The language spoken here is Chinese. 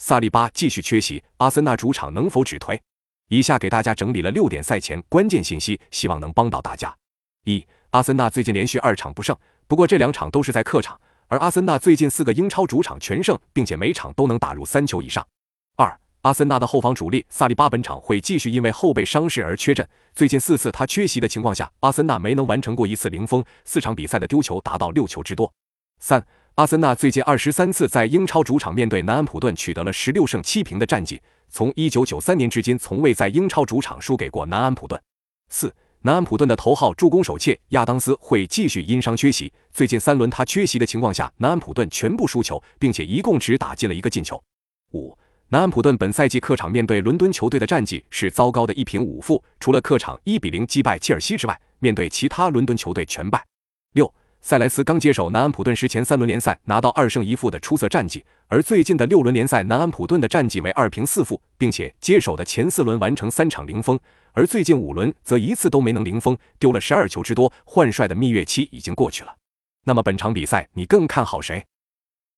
萨利巴继续缺席，阿森纳主场能否止颓？以下给大家整理了六点赛前关键信息，希望能帮到大家。一、阿森纳最近连续二场不胜，不过这两场都是在客场，而阿森纳最近四个英超主场全胜，并且每场都能打入三球以上。二、阿森纳的后防主力萨利巴本场会继续因为后背伤势而缺阵，最近四次他缺席的情况下，阿森纳没能完成过一次零封，四场比赛的丢球达到六球之多。三。阿森纳最近二十三次在英超主场面对南安普顿取得了十六胜七平的战绩，从一九九三年至今从未在英超主场输给过南安普顿。四，南安普顿的头号助攻手切亚当斯会继续因伤缺席，最近三轮他缺席的情况下，南安普顿全部输球，并且一共只打进了一个进球。五，南安普顿本赛季客场面对伦敦球队的战绩是糟糕的一平五负，除了客场一比零击败切尔西之外，面对其他伦敦球队全败。塞莱斯刚接手南安普顿时，前三轮联赛拿到二胜一负的出色战绩，而最近的六轮联赛，南安普顿的战绩为二平四负，并且接手的前四轮完成三场零封，而最近五轮则一次都没能零封，丢了十二球之多。换帅的蜜月期已经过去了，那么本场比赛你更看好谁？